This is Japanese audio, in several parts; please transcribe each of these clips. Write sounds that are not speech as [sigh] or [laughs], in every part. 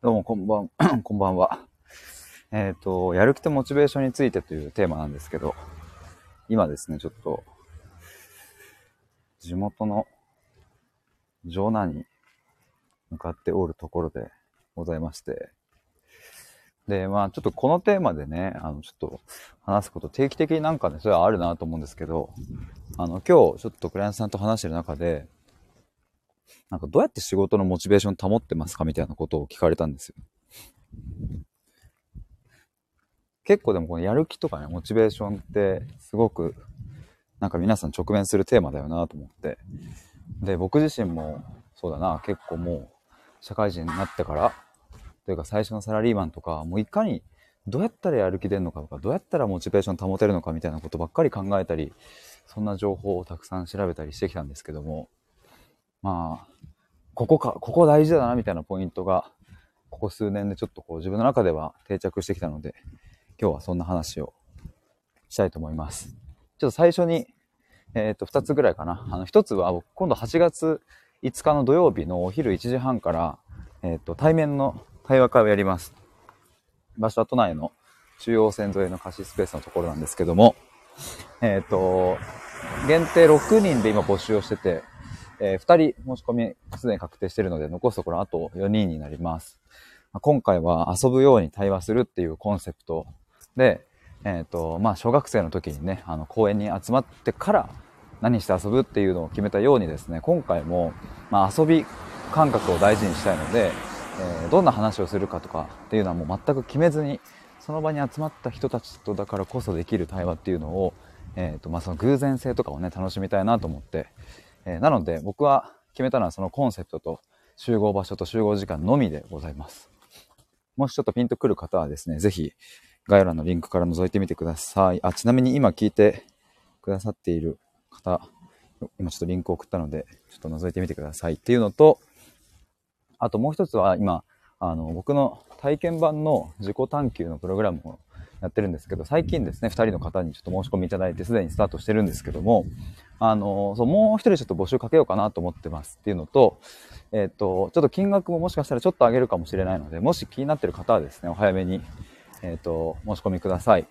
どうもこんばん、[clears throat] こんばんは。えっ、と、やる気とモチベーションについてというテーマなんですけど、今ですね、ちょっと、地元の城南に向かっておるところでございまして、で、まあちょっとこのテーマでね、あの、ちょっと話すこと定期的になんかね、それはあるなと思うんですけど、あの、今日ちょっとクライアントさんと話してる中で、なんかどうやって仕事のモチベーション保ってますかみたいなことを聞かれたんですよ。結構でもこのやる気とかね、モチベーションってすごくなんか皆さん直面するテーマだよなと思って。で、僕自身もそうだな、結構もう社会人になってから、というか最初のサラリーマンとか、もういかにどうやったらやる気出るのかとか、どうやったらモチベーション保てるのかみたいなことばっかり考えたり、そんな情報をたくさん調べたりしてきたんですけども、まあ、ここか、ここ大事だなみたいなポイントが、ここ数年でちょっとこう自分の中では定着してきたので、今日はそんな話をしたいと思います。ちょっと最初に、えっ、と、二つぐらいかな。あの、一つは今度8月5日の土曜日のお昼1時半から、えっ、と、対面の対話会をやります。場所は都内の中央線沿いの貸しスペースのところなんですけども、えっ、と、限定6人で今募集をしてて、えー、2人申し込みすでに確定しているので、残すところあと4人になります。ま今回は遊ぶように対話するっていうコンセプトで、えっ、と、まあ、小学生の時にね、あの、公園に集まってから何して遊ぶっていうのを決めたようにですね、今回も、まあ、遊び感覚を大事にしたいので、えーどんな話をするかとかっていうのはもう全く決めずに、その場に集まった人たちとだからこそできる対話っていうのを、えっ、と、まあ、その偶然性とかをね、楽しみたいなと思って、えなので僕は決めたのはそのコンセプトと集合場所と集合時間のみでございます。もしちょっとピンとくる方はですね、ぜひ概要欄のリンクから覗いてみてください。あ、ちなみに今聞いてくださっている方、今ちょっとリンク送ったので、ちょっと覗いてみてくださいっていうのと、あともう一つは今、あの、僕の体験版の自己探求のプログラムをやってるんですけど、最近ですね、二人の方にちょっと申し込みいただいて、すでにスタートしてるんですけども、あの、そう、もう一人ちょっと募集かけようかなと思ってますっていうのと、えっ、と、ちょっと金額ももしかしたらちょっと上げるかもしれないので、もし気になってる方はですね、お早めに、えっ、と、申し込みください。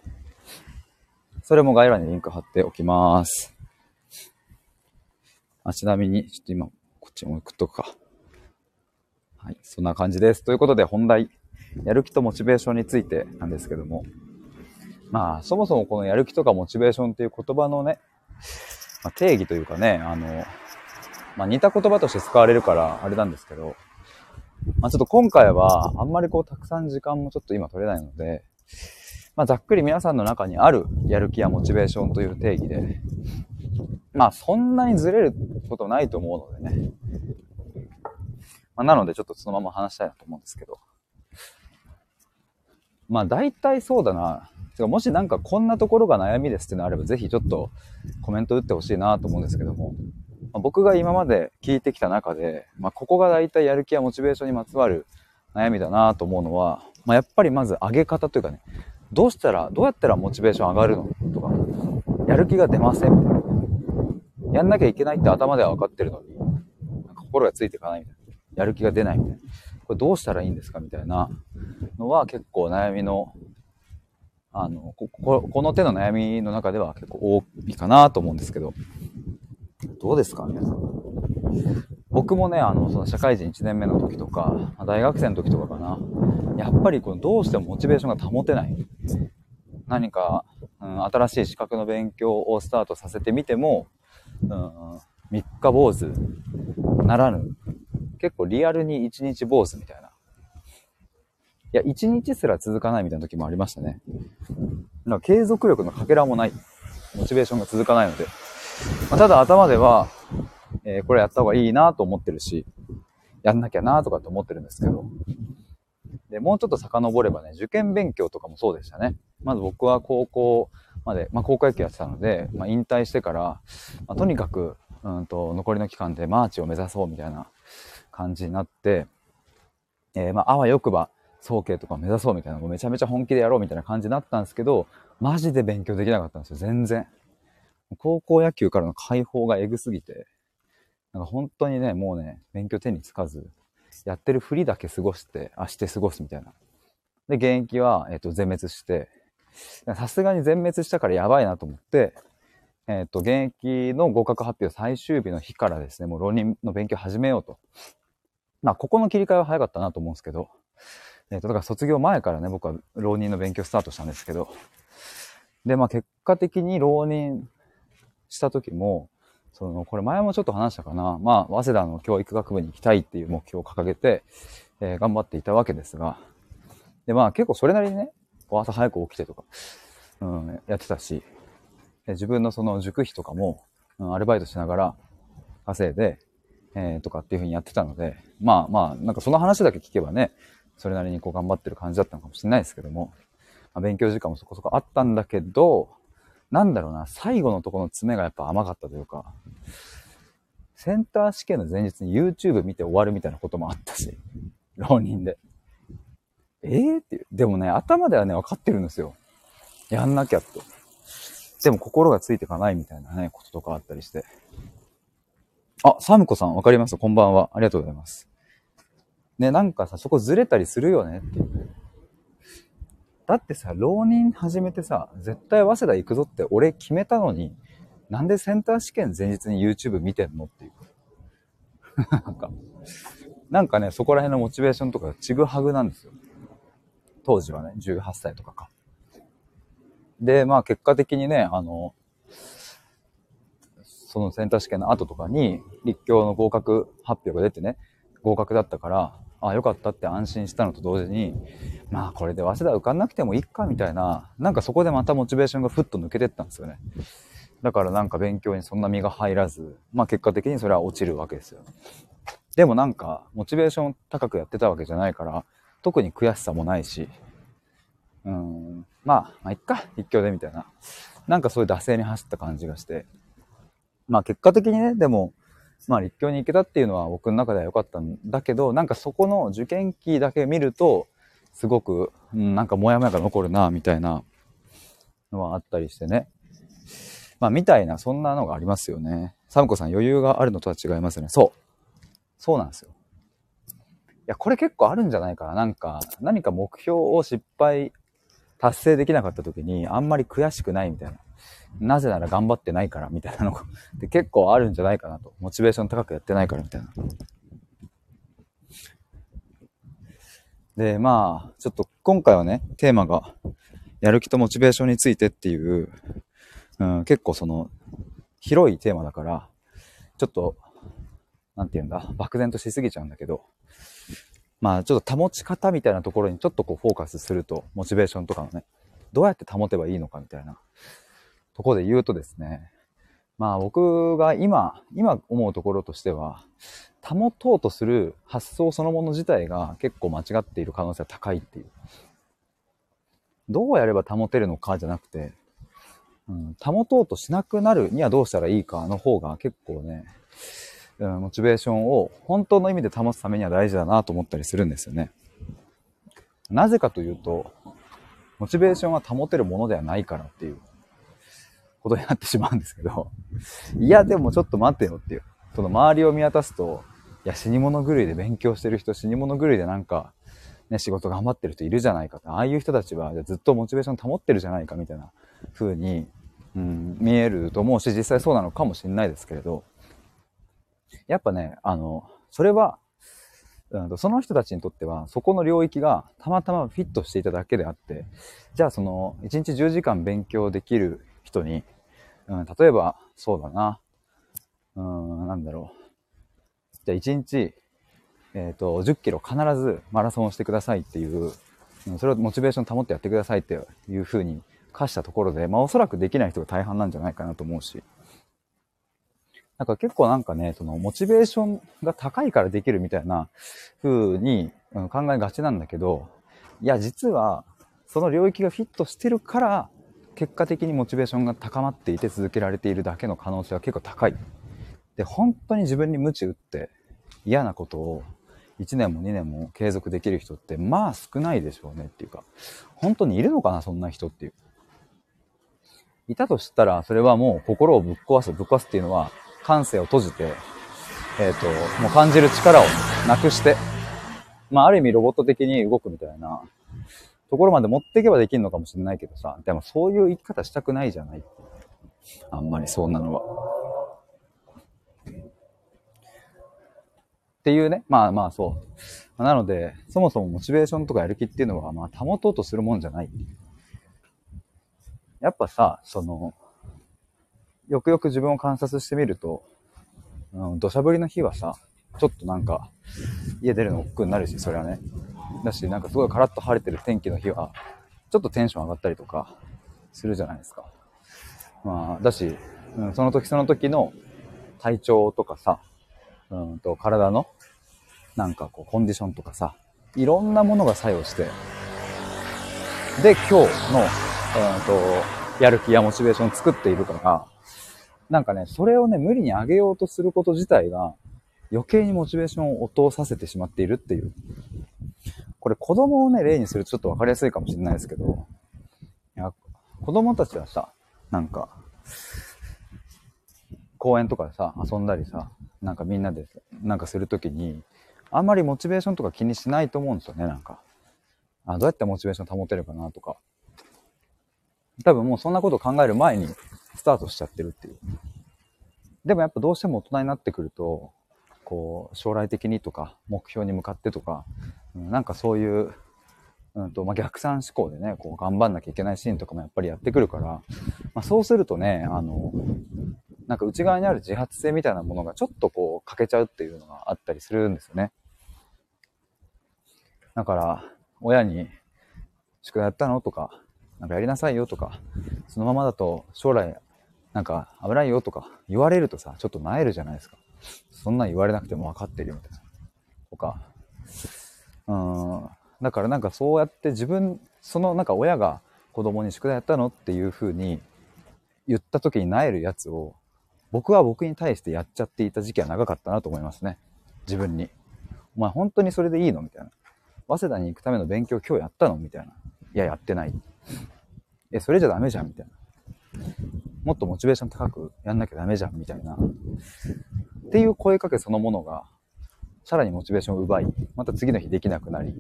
それも概要欄にリンク貼っておきます。あ、ちなみに、ちょっと今、こっちも送っとくか。はい、そんな感じです。ということで本題、やる気とモチベーションについてなんですけども、まあ、そもそもこのやる気とかモチベーションっていう言葉のね、まあ、定義というかね、あの、まあ、似た言葉として使われるからあれなんですけど、まあ、ちょっと今回はあんまりこうたくさん時間もちょっと今取れないので、まあ、ざっくり皆さんの中にあるやる気やモチベーションという定義で、まあそんなにずれることないと思うのでね。まあ、なのでちょっとそのまま話したいなと思うんですけど。まあ大体そうだな。てかもしなんかこんなところが悩みですっていうのがあればぜひちょっとコメント打ってほしいなと思うんですけども。まあ僕が今まで聞いてきた中で、まあここが大体やる気やモチベーションにまつわる悩みだなと思うのは、まあやっぱりまず上げ方というかね、どうしたら、どうやったらモチベーション上がるのとか、やる気が出ませんみたいな。やんなきゃいけないって頭では分かってるのに、なんか心がついていかないみたいな。やる気が出ないみたいな。これどうしたらいいんですかみたいなのは結構悩みの、あの、こここの手の悩みの中では結構多いかなと思うんですけど、どうですか皆さん？僕もね、あの、その社会人1年目の時とか、大学生の時とかかな、やっぱりこのどうしてもモチベーションが保てない。何か、うん、新しい資格の勉強をスタートさせてみても、うん、三日坊主ならぬ。結構リアルに一日坊主みたいな。いや、一日すら続かないみたいな時もありましたね。なんか継続力のかけらもない。モチベーションが続かないので。まあただ頭では、えーこれやった方がいいなと思ってるし、やんなきゃなとかって思ってるんですけど。で、もうちょっと遡ればね、受験勉強とかもそうでしたね。まず僕は高校まで、まあ高校野球やってたので、まあ引退してから、まあとにかく、うんと、残りの期間でマーチを目指そうみたいな感じになって、えーまあ、あわよくば、早慶とか目指そうみたいな、もうめちゃめちゃ本気でやろうみたいな感じになったんですけど、マジで勉強できなかったんですよ、全然。高校野球からの解放がエグすぎて、なんか本当にね、もうね、勉強手につかず、やってるふりだけ過ごして、あ、して過ごすみたいな。で、現役は、えっ、ー、と、全滅して、さすがに全滅したからやばいなと思って、えっ、ー、と、現役の合格発表最終日の日からですね、もう浪人の勉強始めようと。まあ、ここの切り替えは早かったなと思うんですけど、えっ、ー、と、だから卒業前からね、僕は浪人の勉強スタートしたんですけど、で、まあ、結果的に浪人した時も、その、これ前もちょっと話したかな。まあ、早稲田の教育学部に行きたいっていう目標を掲げて、えー、頑張っていたわけですが、で、まあ結構それなりにね、朝早く起きてとか、うん、やってたし、自分のその塾費とかも、うん、アルバイトしながら稼いで、えー、とかっていう風にやってたので、まあまあ、なんかその話だけ聞けばね、それなりにこう頑張ってる感じだったのかもしれないですけども、まあ、勉強時間もそこそこあったんだけど、なんだろうな、最後のとこの詰めがやっぱ甘かったというか、センター試験の前日に YouTube 見て終わるみたいなこともあったし、[laughs] 浪人で。えー、っていう。でもね、頭ではね、分かってるんですよ。やんなきゃと。でも心がついてかないみたいなね、こととかあったりして。あ、サムコさん、わかります？こんばんは。ありがとうございます。ね、なんかさ、そこずれたりするよねっていう。だってさ、浪人始めてさ、絶対早稲田行くぞって俺決めたのに、なんでセンター試験前日に YouTube 見てんのっていう。[laughs] なんか、なんかね、そこら辺のモチベーションとかちぐはぐなんですよ。当時はね、18歳とかか。で、まあ結果的にね、あの、そのセンター試験の後とかに、立教の合格発表が出てね、合格だったから、あ、よかったって安心したのと同時に、まあこれで早稲田受かんなくてもいいかみたいな、なんかそこでまたモチベーションがふっと抜けてったんですよね。だからなんか勉強にそんな身が入らず、まあ結果的にそれは落ちるわけですよ。でもなんか、モチベーション高くやってたわけじゃないから、特に悔しさもないし、うん、まあ、まあ、いっか、一挙でみたいな。なんかそういう惰性に走った感じがして。まあ結果的にね、でも、まあ立教に行けたっていうのは僕の中では良かったんだけど、なんかそこの受験期だけ見ると、すごく、うん、なんかモヤモヤが残るな、みたいなのはあったりしてね。まあみたいな、そんなのがありますよね。サムコさん余裕があるのとは違いますね。そう。そうなんですよ。いや、これ結構あるんじゃないかな。なんか、何か目標を失敗、達成できなかった時に、あんまり悔しくないみたいな。なぜなら頑張ってないから、みたいなのって [laughs] 結構あるんじゃないかなと。モチベーション高くやってないから、みたいな。で、まあ、ちょっと今回はね、テーマが、やる気とモチベーションについてっていう、うん、結構その、広いテーマだから、ちょっと、なんて言うんだ、漠然としすぎちゃうんだけど、まあちょっと保ち方みたいなところにちょっとこうフォーカスすると、モチベーションとかのね、どうやって保てばいいのかみたいなとこで言うとですね、まあ僕が今、今思うところとしては、保とうとする発想そのもの自体が結構間違っている可能性が高いっていう。どうやれば保てるのかじゃなくて、うん、保とうとしなくなるにはどうしたらいいかの方が結構ね、うん、モチベーションを本当の意味で保つためには大事だなと思ったりするんですよね。なぜかというと、モチベーションは保てるものではないからっていうことになってしまうんですけど、いや、でもちょっと待ってよっていう。その周りを見渡すと、いや、死に物狂いで勉強してる人、死に物狂いでなんか、ね、仕事頑張ってる人いるじゃないかと。ああいう人たちはずっとモチベーション保ってるじゃないかみたいな風に、うん、見えると思うし、実際そうなのかもしれないですけれど、やっぱね、あの、それは、うん、その人たちにとっては、そこの領域がたまたまフィットしていただけであって、じゃあその、1日10時間勉強できる人に、うん、例えば、そうだな、うん、なんだろう。じゃあ1日、えっ、ー、と、10キロ必ずマラソンをしてくださいっていう、それをモチベーション保ってやってくださいっていうふうに課したところで、まあおそらくできない人が大半なんじゃないかなと思うし、なんか結構なんかね、そのモチベーションが高いからできるみたいな風に考えがちなんだけど、いや、実はその領域がフィットしてるから、結果的にモチベーションが高まっていて続けられているだけの可能性は結構高い。で、本当に自分に鞭打って嫌なことを1年も2年も継続できる人ってまあ少ないでしょうねっていうか、本当にいるのかな、そんな人っていう。いたとしたら、それはもう心をぶっ壊す。ぶっ壊すっていうのは、感性を閉じて、えっ、ー、と、もう感じる力をなくして、まあある意味ロボット的に動くみたいなところまで持っていけばできるのかもしれないけどさ、でもそういう生き方したくないじゃないあんまりそんなのは。っていうね、まあまあそう。なので、そもそもモチベーションとかやる気っていうのは、まあ保とうとするもんじゃない。やっぱさ、その、よくよく自分を観察してみると、うん、土砂降りの日はさ、ちょっとなんか、家出るの億劫になるし、それはね。だし、なんかすごいカラッと晴れてる天気の日は、ちょっとテンション上がったりとか、するじゃないですか。まあ、だし、うん、その時その時の体調とかさ、うんと、体の、なんかこう、コンディションとかさ、いろんなものが作用して、で、今日の、うんと、やる気やモチベーションを作っているから、なんかね、それをね、無理に上げようとすること自体が、余計にモチベーションを落とさせてしまっているっていう。これ子供をね、例にするとちょっとわかりやすいかもしれないですけど、いや、子供たちはさ、なんか、公園とかでさ、遊んだりさ、なんかみんなでなんかするときに、あんまりモチベーションとか気にしないと思うんですよね、なんか。あ、どうやってモチベーション保てるかなとか。多分もうそんなこと考える前にスタートしちゃってるっていう。でもやっぱどうしても大人になってくると、こう、将来的にとか、目標に向かってとか、うん、なんかそういう、うんと、まあ、逆算思考でね、こう、頑張んなきゃいけないシーンとかもやっぱりやってくるから、まあ、そうするとね、あの、なんか内側にある自発性みたいなものがちょっとこう、欠けちゃうっていうのがあったりするんですよね。だから、親に、宿題やったのとか、なんかやりなさいよとか、そのままだと将来、なんか危ないよとか言われるとさ、ちょっと萎えるじゃないですか。そんなん言われなくても分かってるよみたいな。とか。うん。だからなんかそうやって自分、そのなんか親が子供に宿題やったのっていう風に言った時に萎えるやつを、僕は僕に対してやっちゃっていた時期は長かったなと思いますね。自分に。お前本当にそれでいいの？みたいな。早稲田に行くための勉強今日やったの？みたいな。いや、やってない。え、それじゃダメじゃん？みたいな。もっとモチベーション高くやんなきゃダメじゃん？みたいな。っていう声かけそのものが、さらにモチベーションを奪い、また次の日できなくなり、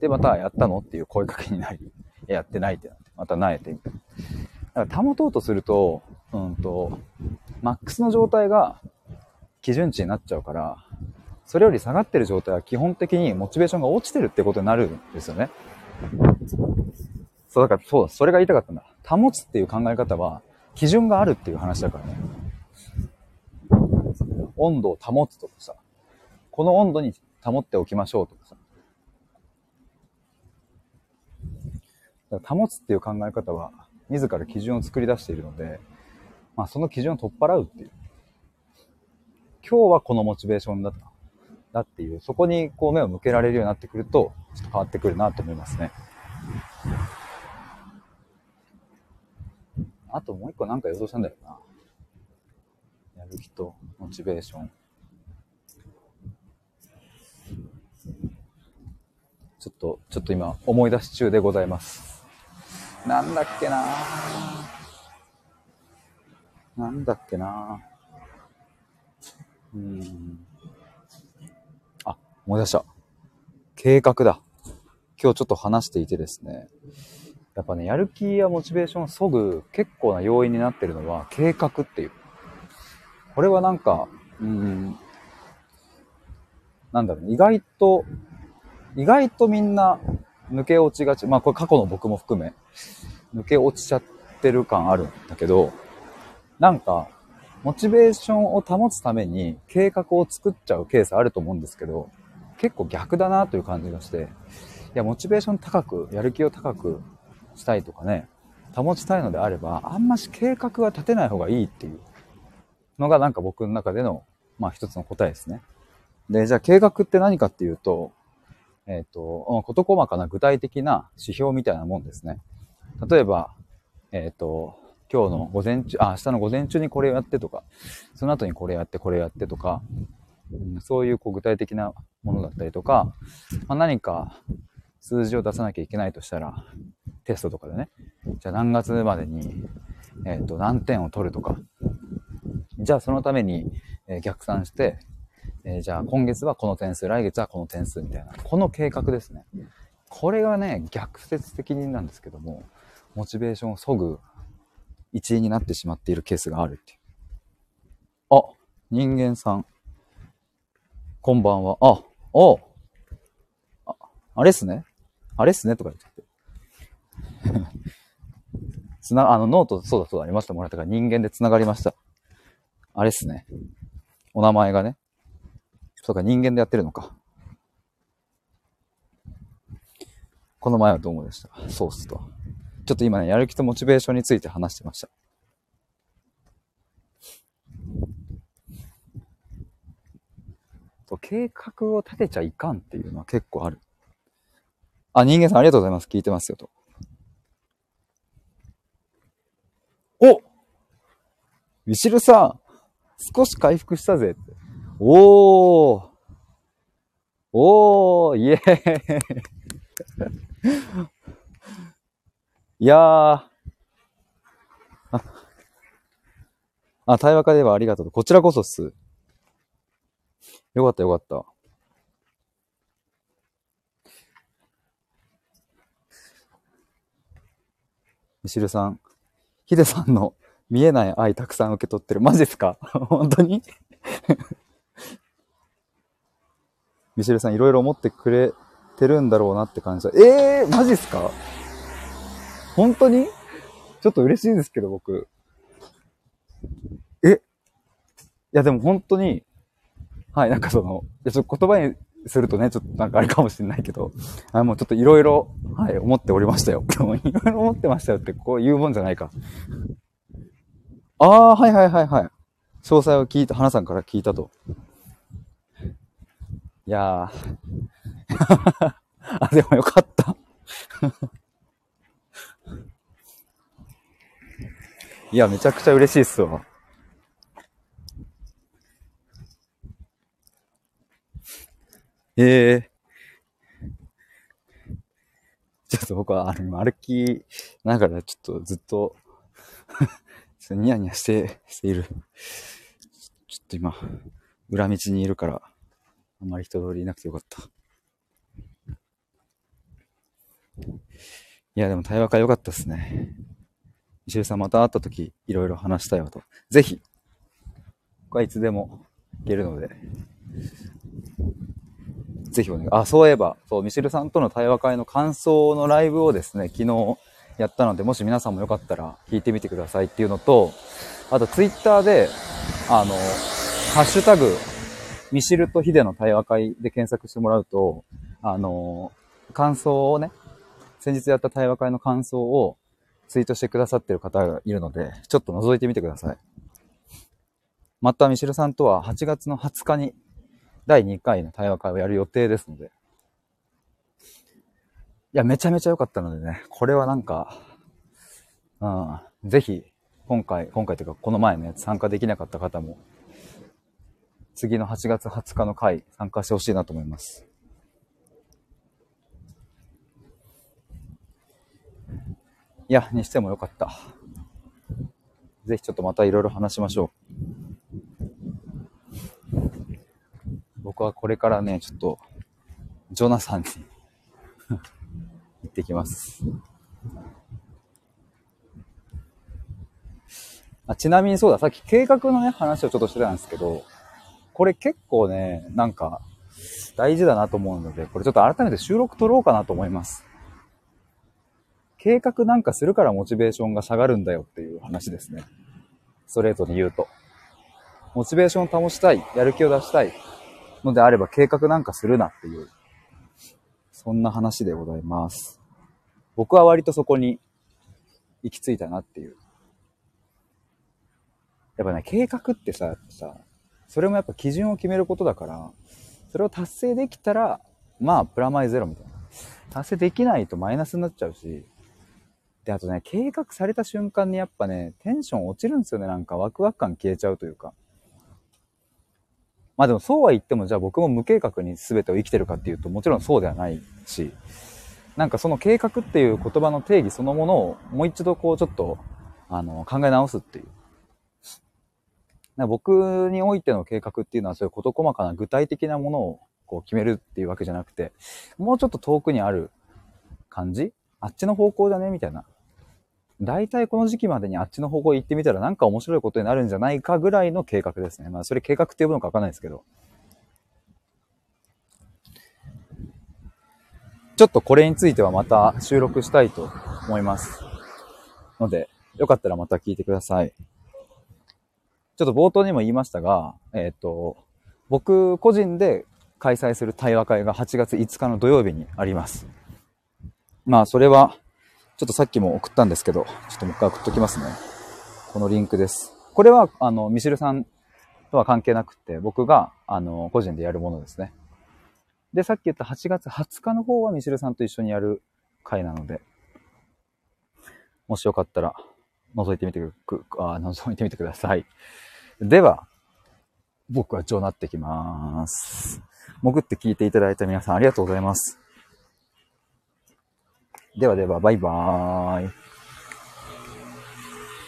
で、またやったの？っていう声かけになり、[laughs] やってないってなって、また萎えてみたいな。だから保とうとすると、うんと、マックスの状態が基準値になっちゃうから、それより下がってる状態は基本的にモチベーションが落ちてるってことになるんですよね。そう、だからそうだ、それが言いたかったんだ。保つっていう考え方は、基準があるっていう話だからね。温度を保つとかさ、この温度に保っておきましょうとかさ。保つっていう考え方は、自ら基準を作り出しているので、まあその基準を取っ払うっていう。今日はこのモチベーションだった。だっていう、そこにこう目を向けられるようになってくると、ちょっと変わってくるなと思いますね。あともう一個なんか予想したんだよな。やる気とモチベーション。ちょっと、ちょっと今思い出し中でございます。なんだっけななんだっけなうん。あ、思い出した。計画だ。今日ちょっと話していてですね。やっぱね、やる気やモチベーションを削ぐ結構な要因になってるのは計画っていう。これはなんか、うん、なんだろう、ね、意外と、意外とみんな抜け落ちがち。まあこれ過去の僕も含め、抜け落ちちゃってる感あるんだけど、なんか、モチベーションを保つために計画を作っちゃうケースあると思うんですけど、結構逆だなという感じがして、いや、モチベーション高く、やる気を高くしたいとかね、保ちたいのであれば、あんまし計画は立てない方がいいっていうのがなんか僕の中での、まあ一つの答えですね。で、じゃあ計画って何かっていうと、えっ、ー、と、事細かな具体的な指標みたいなもんですね。例えば、えっ、ー、と、今日の午前中、あ、明日の午前中にこれやってとか、その後にこれやって、これやってとか、そういうこう具体的なものだったりとか、まあ、何か数字を出さなきゃいけないとしたら、テストとかでね、じゃあ何月までに、えっ、ー、と、何点を取るとか、じゃあそのために、え、逆算して、えー、じゃあ今月はこの点数、来月はこの点数みたいな、この計画ですね。これがね、逆説的になんですけども、モチベーションを削ぐ一因になってしまっているケースがあるっていう。あ、人間さん。こんばんは。あ、おあ、あれっすねあれっすねとか言っちゃって。[laughs] つな、あの、ノート、そうだそうだ、ありましたもらったから人間で繋がりました。あれっすね。お名前がね。そうか、人間でやってるのか。この前はどうもでした？そうっすと。ちょっと今ね、やる気とモチベーションについて話してました。と計画を立てちゃいかんっていうのは結構ある。あ、人間さんありがとうございます。聞いてますよと。おミシルさん少し回復したぜって。おーおーイエーイいやー。あ、あ、対話会ではありがとう。こちらこそっす。よかったよかった。ミシルさん、ヒデさんの見えない愛たくさん受け取ってる。マジっすか？[laughs] 本当に？ミシェルさんいろいろ思ってくれてるんだろうなって感じだ。えー、マジっすか？本当に？ちょっと嬉しいですけど、僕。え？いや、でも本当に、はい、なんかその、いやちょっと言葉にするとね、ちょっとなんかあれかもしれないけど、あもうちょっといろいろ、はい、思っておりましたよ。[laughs] いろいろ思ってましたよってこう言うもんじゃないか。ああ、はいはいはいはい。詳細を聞いた、花さんから聞いたと。いやー。[laughs] あ、でもよかった [laughs] いや、めちゃくちゃ嬉しいっすわ。ええー、ちょっと僕は、あの、歩きながらちょっとず [laughs] っとニヤニヤして、している。ちょっと今、裏道にいるから、んまり人通りいなくてよかった。いや、でも対話会良かったっすね。石井さんまた会った時、いろいろ話したいわと。ぜひ、僕はいつでも行けるので、ぜひお願い。あ、そういえば、そう、ミシルさんとの対話会の感想のライブをですね、昨日やったので、もし皆さんもよかったら聞いてみてくださいっていうのと、あとツイッターで、あの、ハッシュタグ、ミシルとヒデの対話会で検索してもらうと、あの、感想をね、先日やった対話会の感想をツイートしてくださってる方がいるので、ちょっと覗いてみてください。また、ミシルさんとは8月の20日に第2回の対話会をやる予定ですので、いや、めちゃめちゃ良かったのでね、これはなんか、うん、ぜひ、今回、今回というか、この前のやつ参加できなかった方も、次の8月20日の回、参加してほしいなと思います。いや、にしてもよかった。ぜひちょっとまたいろいろ話しましょう。僕はこれからね、ちょっと、ジョナサンに [laughs] 行ってきます。あちなみにそうだ、さっき計画のね、話をちょっとしてたんですけど、これ結構ね、なんか、大事だなと思うので、これちょっと改めて収録撮ろうかなと思います。計画なんかするからモチベーションが下がるんだよっていう話ですね。ストレートに言うと。モチベーションを保ちたい、やる気を出したいのであれば計画なんかするなっていう、そんな話でございます。僕は割とそこに行き着いたなっていう。やっぱね、計画ってさ、さ、それもやっぱ基準を決めることだから、それを達成できたら、まあ、プラマイゼロみたいな。達成できないとマイナスになっちゃうし、で、あとね、計画された瞬間にやっぱね、テンション落ちるんですよね。なんかワクワク感消えちゃうというか。まあでもそうは言っても、じゃあ僕も無計画に全てを生きてるかっていうと、もちろんそうではないし、なんかその計画っていう言葉の定義そのものをもう一度こうちょっと、あの、考え直すっていう。な僕においての計画っていうのはそういう事細かな具体的なものをこう決めるっていうわけじゃなくて、もうちょっと遠くにある感じ？あっちの方向だね？みたいな。大体この時期までにあっちの方向行ってみたらなんか面白いことになるんじゃないかぐらいの計画ですね。まあそれ計画って呼ぶのかわかんないですけど。ちょっとこれについてはまた収録したいと思います。ので、よかったらまた聞いてください。ちょっと冒頭にも言いましたが、えっ、ー、と、僕個人で開催する対話会が8月5日の土曜日にあります。まあ、それは、ちょっとさっきも送ったんですけど、ちょっともう一回送っときますね。このリンクです。これは、あの、ミシルさんとは関係なくて、僕が、あの、個人でやるものですね。で、さっき言った8月20日の方はミシルさんと一緒にやる回なので、もしよかったら覗いてみてく、あ、覗いてみてください。では、僕は上なってきます。潜って聞いていただいた皆さんありがとうございます。ではでは、バイバーイ。